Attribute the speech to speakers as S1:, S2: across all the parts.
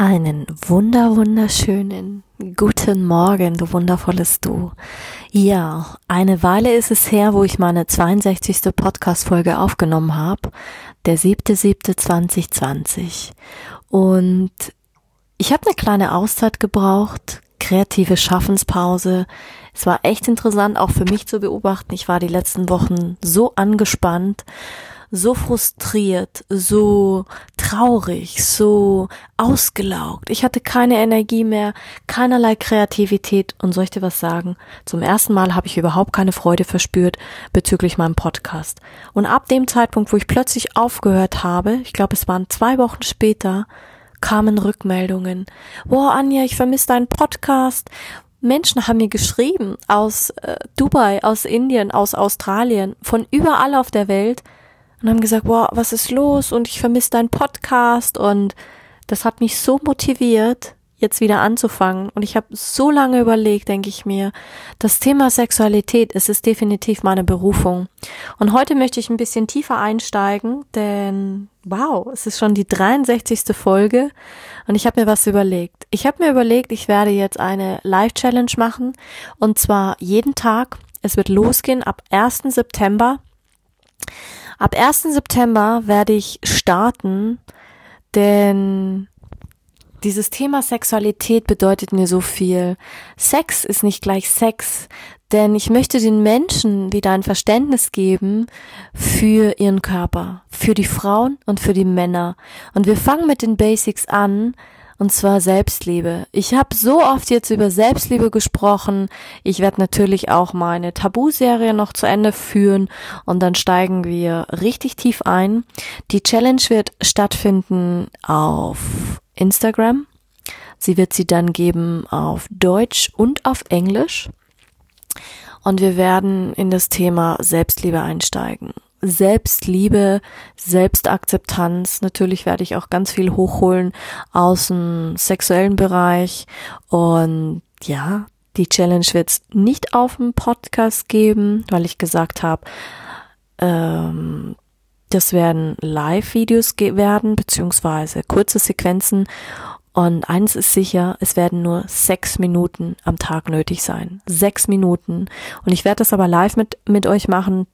S1: Einen wunder wunderschönen guten Morgen, du wundervolles Du. Ja, eine Weile ist es her, wo ich meine 62. Podcast-Folge aufgenommen habe, der 7.7.2020. Und ich habe eine kleine Auszeit gebraucht, kreative Schaffenspause. Es war echt interessant, auch für mich zu beobachten. Ich war die letzten Wochen so angespannt so frustriert, so traurig, so ausgelaugt. Ich hatte keine Energie mehr, keinerlei Kreativität und soll ich dir was sagen? Zum ersten Mal habe ich überhaupt keine Freude verspürt bezüglich meinem Podcast. Und ab dem Zeitpunkt, wo ich plötzlich aufgehört habe, ich glaube es waren zwei Wochen später, kamen Rückmeldungen. Boah, Anja, ich vermisse deinen Podcast. Menschen haben mir geschrieben aus äh, Dubai, aus Indien, aus Australien, von überall auf der Welt, und haben gesagt, boah, was ist los und ich vermisse deinen Podcast und das hat mich so motiviert, jetzt wieder anzufangen und ich habe so lange überlegt, denke ich mir, das Thema Sexualität, es ist definitiv meine Berufung. Und heute möchte ich ein bisschen tiefer einsteigen, denn wow, es ist schon die 63. Folge und ich habe mir was überlegt. Ich habe mir überlegt, ich werde jetzt eine Live Challenge machen und zwar jeden Tag. Es wird losgehen ab 1. September Ab 1. September werde ich starten, denn dieses Thema Sexualität bedeutet mir so viel. Sex ist nicht gleich Sex, denn ich möchte den Menschen wieder ein Verständnis geben für ihren Körper, für die Frauen und für die Männer. Und wir fangen mit den Basics an, und zwar Selbstliebe. Ich habe so oft jetzt über Selbstliebe gesprochen. Ich werde natürlich auch meine Tabu-Serie noch zu Ende führen und dann steigen wir richtig tief ein. Die Challenge wird stattfinden auf Instagram. Sie wird sie dann geben auf Deutsch und auf Englisch. Und wir werden in das Thema Selbstliebe einsteigen. Selbstliebe, Selbstakzeptanz. Natürlich werde ich auch ganz viel hochholen aus dem sexuellen Bereich. Und ja, die Challenge wird es nicht auf dem Podcast geben, weil ich gesagt habe, ähm, das werden Live-Videos werden, beziehungsweise kurze Sequenzen. Und eins ist sicher, es werden nur sechs Minuten am Tag nötig sein. Sechs Minuten. Und ich werde das aber live mit, mit euch machen,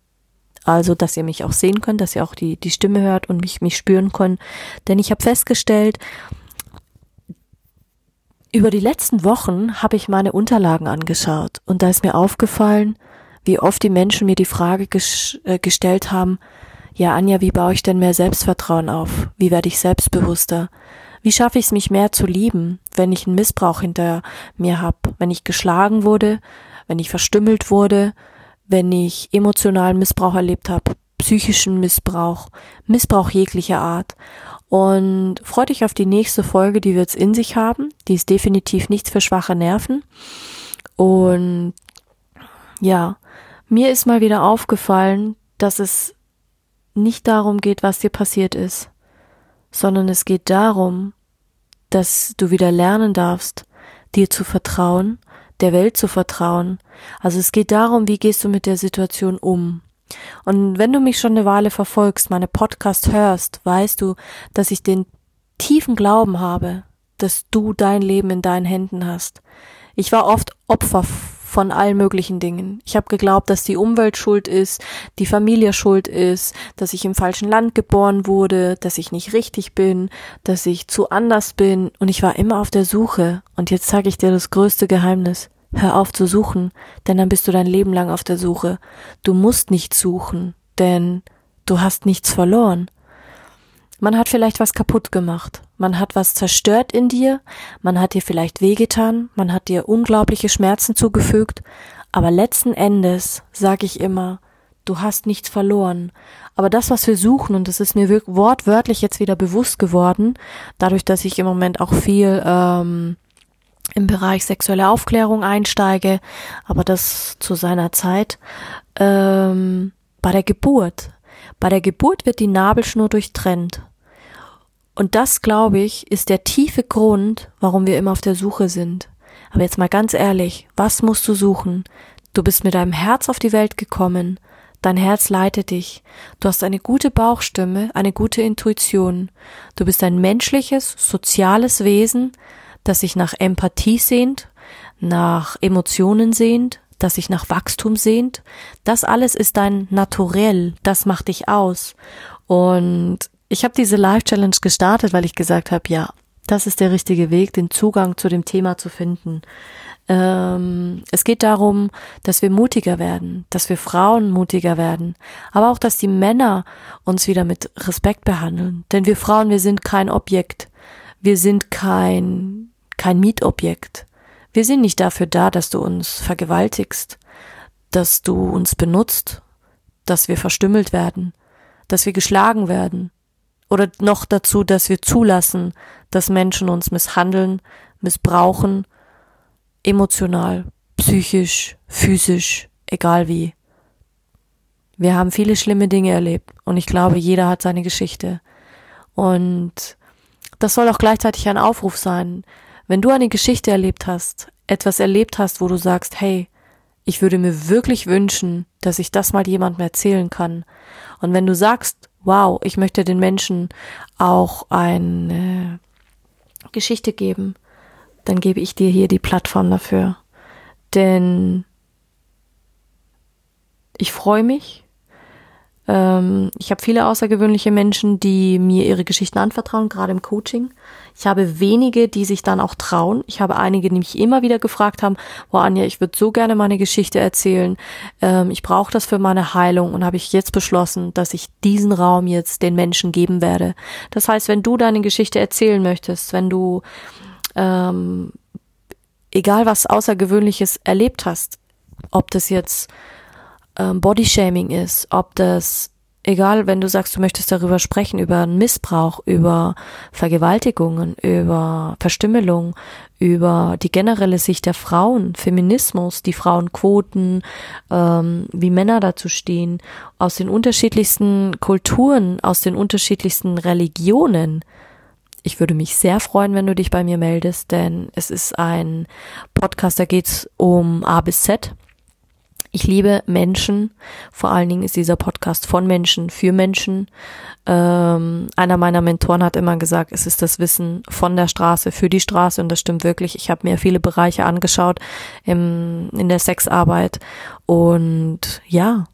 S1: also dass ihr mich auch sehen könnt, dass ihr auch die, die Stimme hört und mich, mich spüren könnt. Denn ich habe festgestellt, über die letzten Wochen habe ich meine Unterlagen angeschaut und da ist mir aufgefallen, wie oft die Menschen mir die Frage ges äh, gestellt haben, ja Anja, wie baue ich denn mehr Selbstvertrauen auf? Wie werde ich selbstbewusster? Wie schaffe ich es, mich mehr zu lieben, wenn ich einen Missbrauch hinter mir habe, wenn ich geschlagen wurde, wenn ich verstümmelt wurde, wenn ich emotionalen Missbrauch erlebt habe, psychischen Missbrauch, Missbrauch jeglicher Art. Und freut dich auf die nächste Folge, die wird's in sich haben. Die ist definitiv nichts für schwache Nerven. Und ja, mir ist mal wieder aufgefallen, dass es nicht darum geht, was dir passiert ist, sondern es geht darum, dass du wieder lernen darfst, dir zu vertrauen der Welt zu vertrauen. Also es geht darum, wie gehst du mit der Situation um. Und wenn du mich schon eine Weile verfolgst, meine Podcast hörst, weißt du, dass ich den tiefen Glauben habe, dass du dein Leben in deinen Händen hast. Ich war oft Opfer von allen möglichen Dingen. Ich habe geglaubt, dass die Umwelt schuld ist, die Familie schuld ist, dass ich im falschen Land geboren wurde, dass ich nicht richtig bin, dass ich zu anders bin und ich war immer auf der Suche. Und jetzt sage ich dir das größte Geheimnis. Hör auf zu suchen, denn dann bist du dein Leben lang auf der Suche. Du musst nicht suchen, denn du hast nichts verloren. Man hat vielleicht was kaputt gemacht. Man hat was zerstört in dir. Man hat dir vielleicht wehgetan. Man hat dir unglaubliche Schmerzen zugefügt. Aber letzten Endes sage ich immer, du hast nichts verloren. Aber das, was wir suchen, und das ist mir wortwörtlich jetzt wieder bewusst geworden, dadurch, dass ich im Moment auch viel ähm, im Bereich sexuelle Aufklärung einsteige, aber das zu seiner Zeit. Ähm, bei der Geburt. Bei der Geburt wird die Nabelschnur durchtrennt. Und das, glaube ich, ist der tiefe Grund, warum wir immer auf der Suche sind. Aber jetzt mal ganz ehrlich, was musst du suchen? Du bist mit deinem Herz auf die Welt gekommen. Dein Herz leitet dich. Du hast eine gute Bauchstimme, eine gute Intuition. Du bist ein menschliches, soziales Wesen, das sich nach Empathie sehnt, nach Emotionen sehnt, das sich nach Wachstum sehnt. Das alles ist dein Naturell, das macht dich aus. Und ich habe diese Live Challenge gestartet, weil ich gesagt habe, ja, das ist der richtige Weg, den Zugang zu dem Thema zu finden. Ähm, es geht darum, dass wir mutiger werden, dass wir Frauen mutiger werden, aber auch, dass die Männer uns wieder mit Respekt behandeln. Denn wir Frauen, wir sind kein Objekt. Wir sind kein kein Mietobjekt. Wir sind nicht dafür da, dass du uns vergewaltigst, dass du uns benutzt, dass wir verstümmelt werden, dass wir geschlagen werden oder noch dazu, dass wir zulassen, dass Menschen uns misshandeln, missbrauchen, emotional, psychisch, physisch, egal wie. Wir haben viele schlimme Dinge erlebt und ich glaube, jeder hat seine Geschichte. Und das soll auch gleichzeitig ein Aufruf sein, wenn du eine Geschichte erlebt hast, etwas erlebt hast, wo du sagst, hey, ich würde mir wirklich wünschen, dass ich das mal jemandem erzählen kann. Und wenn du sagst, wow, ich möchte den Menschen auch eine Geschichte geben, dann gebe ich dir hier die Plattform dafür. Denn ich freue mich, ähm, ich habe viele außergewöhnliche Menschen, die mir ihre Geschichten anvertrauen, gerade im Coaching. Ich habe wenige, die sich dann auch trauen. Ich habe einige, die mich immer wieder gefragt haben, boah Anja, ich würde so gerne meine Geschichte erzählen. Ähm, ich brauche das für meine Heilung und habe ich jetzt beschlossen, dass ich diesen Raum jetzt den Menschen geben werde. Das heißt, wenn du deine Geschichte erzählen möchtest, wenn du ähm, egal was Außergewöhnliches erlebt hast, ob das jetzt ähm, Bodyshaming ist, ob das, egal, wenn du sagst, du möchtest darüber sprechen, über Missbrauch, über Vergewaltigungen, über Verstümmelung, über die generelle Sicht der Frauen, Feminismus, die Frauenquoten, ähm, wie Männer dazu stehen, aus den unterschiedlichsten Kulturen, aus den unterschiedlichsten Religionen. Ich würde mich sehr freuen, wenn du dich bei mir meldest, denn es ist ein Podcast, da geht's um A bis Z. Ich liebe Menschen. Vor allen Dingen ist dieser Podcast von Menschen für Menschen. Ähm, einer meiner Mentoren hat immer gesagt, es ist das Wissen von der Straße für die Straße und das stimmt wirklich. Ich habe mir viele Bereiche angeschaut im, in der Sexarbeit und ja,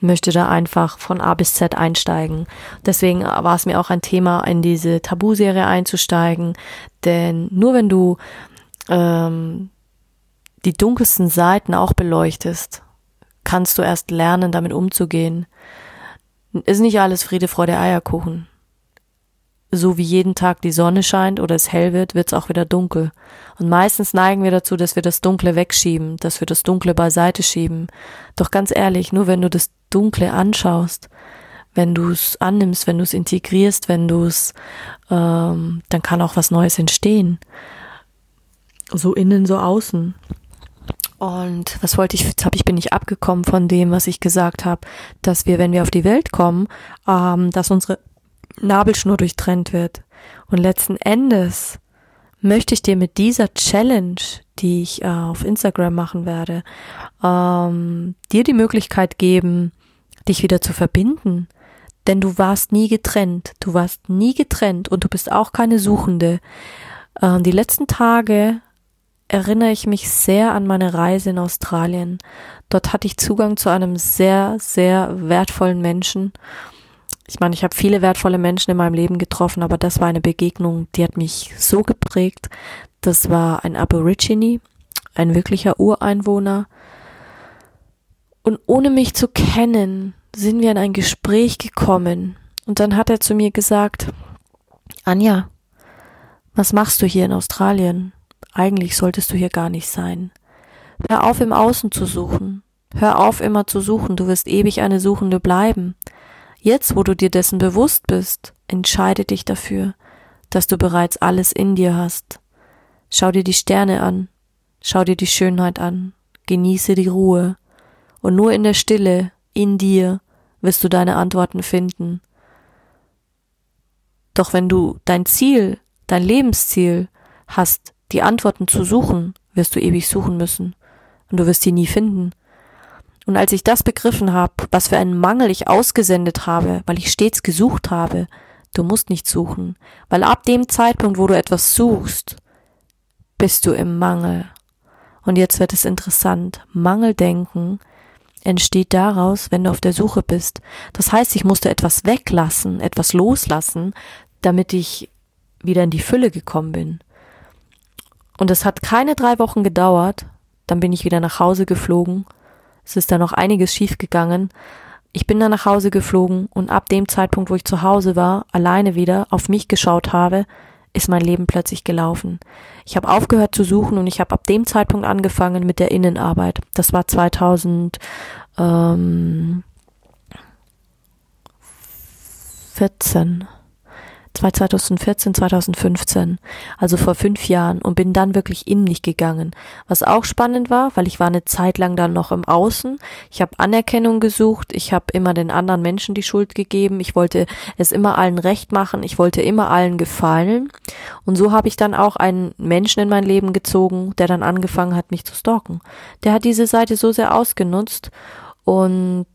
S1: möchte da einfach von A bis Z einsteigen. Deswegen war es mir auch ein Thema, in diese Tabuserie einzusteigen, denn nur wenn du ähm, die dunkelsten Seiten auch beleuchtest, kannst du erst lernen, damit umzugehen. Ist nicht alles Friede, Freude, Eierkuchen. So wie jeden Tag die Sonne scheint oder es hell wird, wird es auch wieder dunkel. Und meistens neigen wir dazu, dass wir das Dunkle wegschieben, dass wir das Dunkle beiseite schieben. Doch ganz ehrlich, nur wenn du das Dunkle anschaust, wenn du es annimmst, wenn du es integrierst, wenn du es, ähm, dann kann auch was Neues entstehen. So innen, so außen. Und was wollte ich, jetzt habe ich, bin ich abgekommen von dem, was ich gesagt habe, dass wir, wenn wir auf die Welt kommen, ähm, dass unsere Nabelschnur durchtrennt wird. Und letzten Endes möchte ich dir mit dieser Challenge, die ich äh, auf Instagram machen werde, ähm, dir die Möglichkeit geben, dich wieder zu verbinden. Denn du warst nie getrennt. Du warst nie getrennt und du bist auch keine Suchende. Ähm, die letzten Tage erinnere ich mich sehr an meine Reise in Australien. Dort hatte ich Zugang zu einem sehr, sehr wertvollen Menschen. Ich meine, ich habe viele wertvolle Menschen in meinem Leben getroffen, aber das war eine Begegnung, die hat mich so geprägt. Das war ein Aborigine, ein wirklicher Ureinwohner. Und ohne mich zu kennen, sind wir in ein Gespräch gekommen. Und dann hat er zu mir gesagt, Anja, was machst du hier in Australien? Eigentlich solltest du hier gar nicht sein. Hör auf, im Außen zu suchen. Hör auf, immer zu suchen. Du wirst ewig eine Suchende bleiben. Jetzt, wo du dir dessen bewusst bist, entscheide dich dafür, dass du bereits alles in dir hast. Schau dir die Sterne an, schau dir die Schönheit an, genieße die Ruhe, und nur in der Stille, in dir, wirst du deine Antworten finden. Doch wenn du dein Ziel, dein Lebensziel hast, die Antworten zu suchen, wirst du ewig suchen müssen. Und du wirst sie nie finden. Und als ich das begriffen habe, was für einen Mangel ich ausgesendet habe, weil ich stets gesucht habe, du musst nicht suchen, weil ab dem Zeitpunkt, wo du etwas suchst, bist du im Mangel. Und jetzt wird es interessant. Mangeldenken entsteht daraus, wenn du auf der Suche bist. Das heißt, ich musste etwas weglassen, etwas loslassen, damit ich wieder in die Fülle gekommen bin. Und es hat keine drei Wochen gedauert, dann bin ich wieder nach Hause geflogen. Es ist da noch einiges schiefgegangen. Ich bin dann nach Hause geflogen und ab dem Zeitpunkt, wo ich zu Hause war, alleine wieder auf mich geschaut habe, ist mein Leben plötzlich gelaufen. Ich habe aufgehört zu suchen und ich habe ab dem Zeitpunkt angefangen mit der Innenarbeit. Das war 2014. 2014, 2015, also vor fünf Jahren und bin dann wirklich in mich gegangen. Was auch spannend war, weil ich war eine Zeit lang dann noch im Außen. Ich habe Anerkennung gesucht, ich habe immer den anderen Menschen die Schuld gegeben, ich wollte es immer allen recht machen, ich wollte immer allen gefallen. Und so habe ich dann auch einen Menschen in mein Leben gezogen, der dann angefangen hat, mich zu stalken. Der hat diese Seite so sehr ausgenutzt und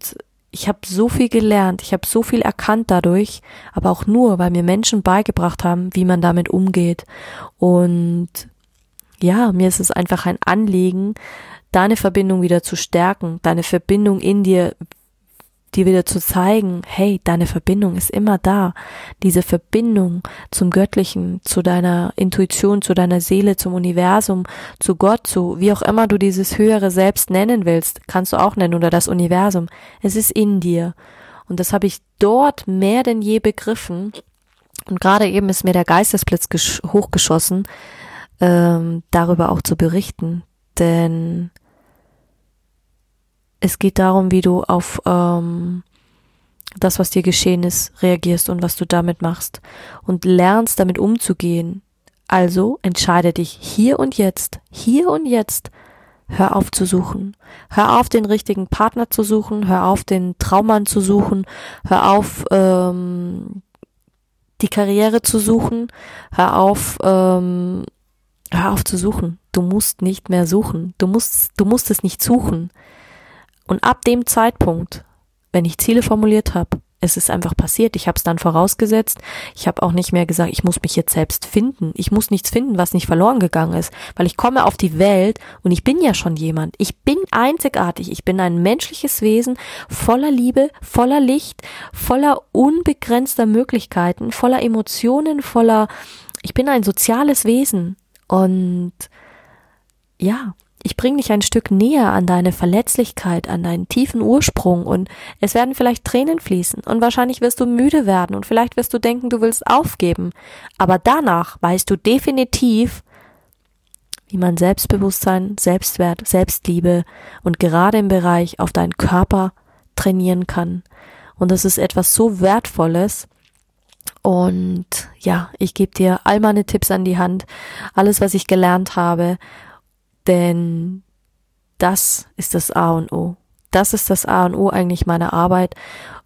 S1: ich habe so viel gelernt, ich habe so viel erkannt dadurch, aber auch nur, weil mir Menschen beigebracht haben, wie man damit umgeht. Und ja, mir ist es einfach ein Anliegen, deine Verbindung wieder zu stärken, deine Verbindung in dir dir wieder zu zeigen, hey, deine Verbindung ist immer da. Diese Verbindung zum Göttlichen, zu deiner Intuition, zu deiner Seele, zum Universum, zu Gott, zu wie auch immer du dieses höhere Selbst nennen willst, kannst du auch nennen oder das Universum. Es ist in dir. Und das habe ich dort mehr denn je begriffen. Und gerade eben ist mir der Geistesblitz hochgeschossen, ähm, darüber auch zu berichten. Denn es geht darum, wie du auf ähm, das, was dir geschehen ist, reagierst und was du damit machst und lernst damit umzugehen. Also entscheide dich hier und jetzt, hier und jetzt, hör auf zu suchen. Hör auf, den richtigen Partner zu suchen, hör auf, den Traummann zu suchen, hör auf, ähm, die Karriere zu suchen, hör auf, ähm, hör auf zu suchen. Du musst nicht mehr suchen. Du musst, du musst es nicht suchen. Und ab dem Zeitpunkt, wenn ich Ziele formuliert habe, es ist einfach passiert. Ich habe es dann vorausgesetzt. Ich habe auch nicht mehr gesagt, ich muss mich jetzt selbst finden. Ich muss nichts finden, was nicht verloren gegangen ist, weil ich komme auf die Welt und ich bin ja schon jemand. Ich bin einzigartig. Ich bin ein menschliches Wesen voller Liebe, voller Licht, voller unbegrenzter Möglichkeiten, voller Emotionen, voller ich bin ein soziales Wesen und ja, ich bringe dich ein Stück näher an deine Verletzlichkeit, an deinen tiefen Ursprung und es werden vielleicht Tränen fließen und wahrscheinlich wirst du müde werden und vielleicht wirst du denken, du willst aufgeben. Aber danach weißt du definitiv, wie man Selbstbewusstsein, Selbstwert, Selbstliebe und gerade im Bereich auf deinen Körper trainieren kann. Und das ist etwas so Wertvolles. Und ja, ich gebe dir all meine Tipps an die Hand, alles, was ich gelernt habe denn das ist das A und O. Das ist das A und O eigentlich meiner Arbeit.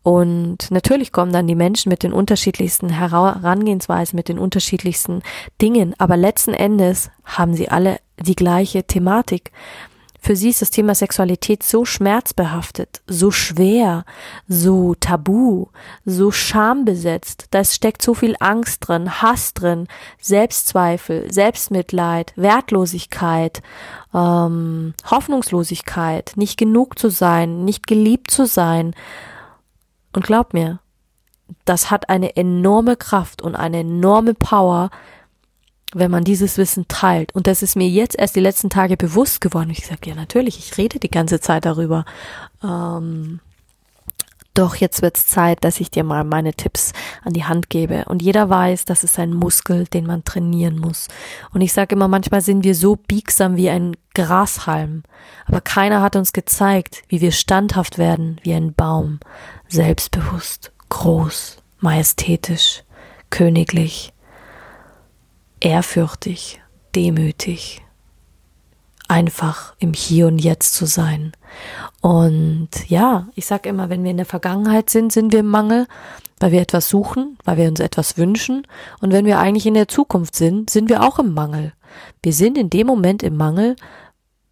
S1: Und natürlich kommen dann die Menschen mit den unterschiedlichsten Herangehensweisen, mit den unterschiedlichsten Dingen. Aber letzten Endes haben sie alle die gleiche Thematik. Für sie ist das Thema Sexualität so schmerzbehaftet, so schwer, so tabu, so schambesetzt. Da steckt so viel Angst drin, Hass drin, Selbstzweifel, Selbstmitleid, Wertlosigkeit, ähm, Hoffnungslosigkeit, nicht genug zu sein, nicht geliebt zu sein. Und glaub mir, das hat eine enorme Kraft und eine enorme Power, wenn man dieses Wissen teilt. Und das ist mir jetzt erst die letzten Tage bewusst geworden. Ich sage, ja natürlich, ich rede die ganze Zeit darüber. Ähm, doch jetzt wird's Zeit, dass ich dir mal meine Tipps an die Hand gebe. Und jeder weiß, das ist ein Muskel, den man trainieren muss. Und ich sage immer, manchmal sind wir so biegsam wie ein Grashalm. Aber keiner hat uns gezeigt, wie wir standhaft werden wie ein Baum. Selbstbewusst, groß, majestätisch, königlich ehrfürchtig, demütig, einfach im Hier und Jetzt zu sein. Und ja, ich sag immer, wenn wir in der Vergangenheit sind, sind wir im Mangel, weil wir etwas suchen, weil wir uns etwas wünschen. Und wenn wir eigentlich in der Zukunft sind, sind wir auch im Mangel. Wir sind in dem Moment im Mangel,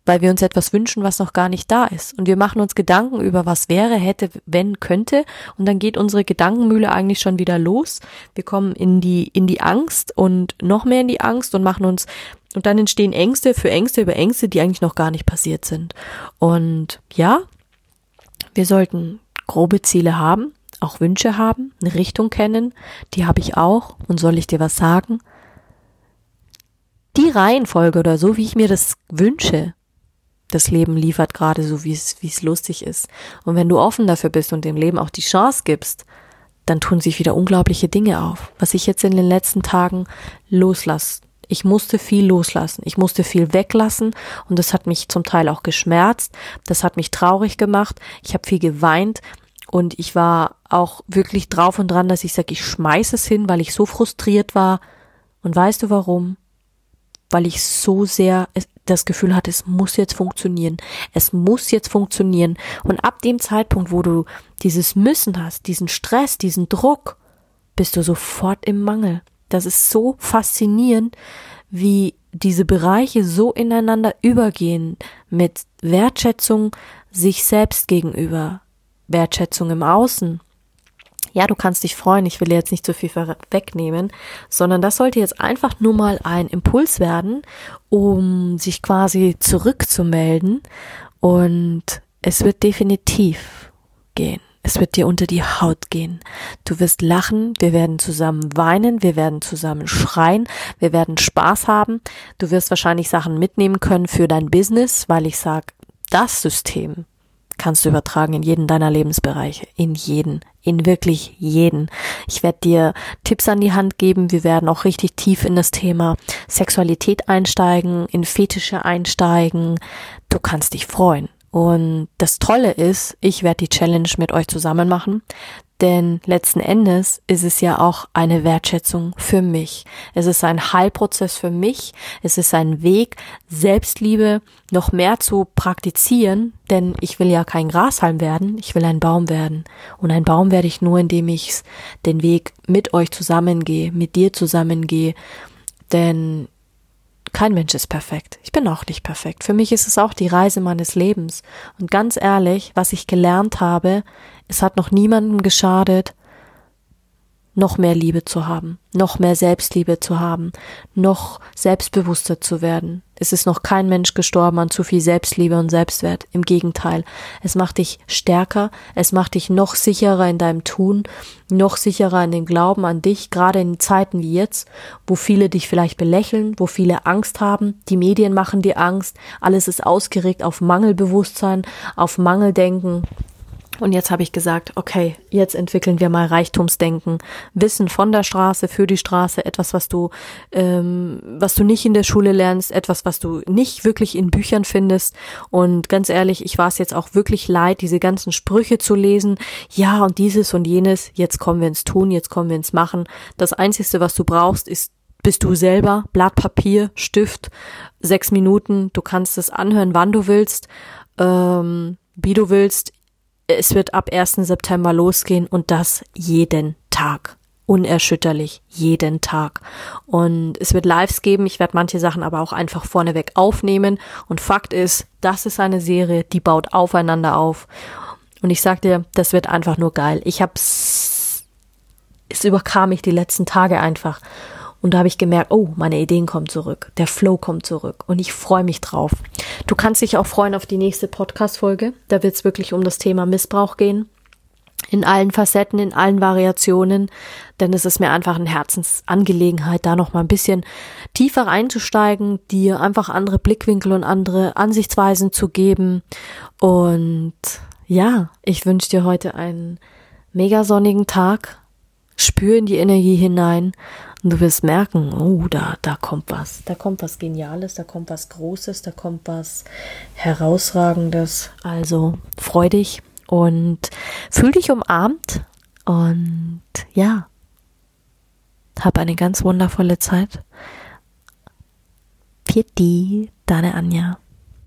S1: weil wir uns etwas wünschen, was noch gar nicht da ist. Und wir machen uns Gedanken über was wäre, hätte, wenn, könnte. Und dann geht unsere Gedankenmühle eigentlich schon wieder los. Wir kommen in die, in die Angst und noch mehr in die Angst und machen uns, und dann entstehen Ängste für Ängste über Ängste, die eigentlich noch gar nicht passiert sind. Und ja, wir sollten grobe Ziele haben, auch Wünsche haben, eine Richtung kennen. Die habe ich auch. Und soll ich dir was sagen? Die Reihenfolge oder so, wie ich mir das wünsche, das Leben liefert gerade so, wie es, wie es lustig ist. Und wenn du offen dafür bist und dem Leben auch die Chance gibst, dann tun sich wieder unglaubliche Dinge auf. Was ich jetzt in den letzten Tagen loslasse. Ich musste viel loslassen. Ich musste viel weglassen und das hat mich zum Teil auch geschmerzt. Das hat mich traurig gemacht. Ich habe viel geweint und ich war auch wirklich drauf und dran, dass ich sage, ich schmeiß es hin, weil ich so frustriert war. Und weißt du warum? Weil ich so sehr das Gefühl hatte, es muss jetzt funktionieren. Es muss jetzt funktionieren. Und ab dem Zeitpunkt, wo du dieses Müssen hast, diesen Stress, diesen Druck, bist du sofort im Mangel. Das ist so faszinierend, wie diese Bereiche so ineinander übergehen mit Wertschätzung sich selbst gegenüber, Wertschätzung im Außen, ja, du kannst dich freuen, ich will jetzt nicht zu viel wegnehmen, sondern das sollte jetzt einfach nur mal ein Impuls werden, um sich quasi zurückzumelden und es wird definitiv gehen. Es wird dir unter die Haut gehen. Du wirst lachen, wir werden zusammen weinen, wir werden zusammen schreien, wir werden Spaß haben. Du wirst wahrscheinlich Sachen mitnehmen können für dein Business, weil ich sag, das System, kannst du übertragen in jeden deiner Lebensbereiche, in jeden, in wirklich jeden. Ich werde dir Tipps an die Hand geben. Wir werden auch richtig tief in das Thema Sexualität einsteigen, in Fetische einsteigen. Du kannst dich freuen. Und das Tolle ist, ich werde die Challenge mit euch zusammen machen. Denn letzten Endes ist es ja auch eine Wertschätzung für mich. Es ist ein Heilprozess für mich. Es ist ein Weg, Selbstliebe noch mehr zu praktizieren. Denn ich will ja kein Grashalm werden. Ich will ein Baum werden. Und ein Baum werde ich nur, indem ich den Weg mit euch zusammengehe, mit dir zusammengehe. Denn kein Mensch ist perfekt. Ich bin auch nicht perfekt. Für mich ist es auch die Reise meines Lebens. Und ganz ehrlich, was ich gelernt habe, es hat noch niemandem geschadet, noch mehr Liebe zu haben, noch mehr Selbstliebe zu haben, noch selbstbewusster zu werden. Es ist noch kein Mensch gestorben an zu viel Selbstliebe und Selbstwert. Im Gegenteil, es macht dich stärker, es macht dich noch sicherer in deinem Tun, noch sicherer in dem Glauben an dich, gerade in Zeiten wie jetzt, wo viele dich vielleicht belächeln, wo viele Angst haben, die Medien machen dir Angst, alles ist ausgeregt auf Mangelbewusstsein, auf Mangeldenken, und jetzt habe ich gesagt, okay, jetzt entwickeln wir mal Reichtumsdenken, Wissen von der Straße für die Straße, etwas, was du, ähm, was du nicht in der Schule lernst, etwas, was du nicht wirklich in Büchern findest. Und ganz ehrlich, ich war es jetzt auch wirklich leid, diese ganzen Sprüche zu lesen. Ja und dieses und jenes. Jetzt kommen wir ins Tun, jetzt kommen wir ins Machen. Das Einzige, was du brauchst, ist bist du selber, Blatt Papier, Stift, sechs Minuten. Du kannst es anhören, wann du willst. Ähm, wie du willst es wird ab 1. September losgehen und das jeden Tag. Unerschütterlich, jeden Tag. Und es wird Lives geben. Ich werde manche Sachen aber auch einfach vorneweg aufnehmen. Und Fakt ist, das ist eine Serie, die baut aufeinander auf. Und ich sag dir, das wird einfach nur geil. Ich hab's, es überkam mich die letzten Tage einfach. Und da habe ich gemerkt, oh, meine Ideen kommen zurück, der Flow kommt zurück und ich freue mich drauf. Du kannst dich auch freuen auf die nächste Podcast-Folge. Da wird es wirklich um das Thema Missbrauch gehen. In allen Facetten, in allen Variationen, denn es ist mir einfach eine Herzensangelegenheit, da noch mal ein bisschen tiefer einzusteigen, dir einfach andere Blickwinkel und andere Ansichtsweisen zu geben. Und ja, ich wünsche dir heute einen mega sonnigen Tag. Spür in die Energie hinein und du wirst merken, oh, da, da kommt was, da kommt was Geniales, da kommt was Großes, da kommt was Herausragendes. Also freu dich und fühl dich umarmt und ja, hab eine ganz wundervolle Zeit. Pieti, deine Anja.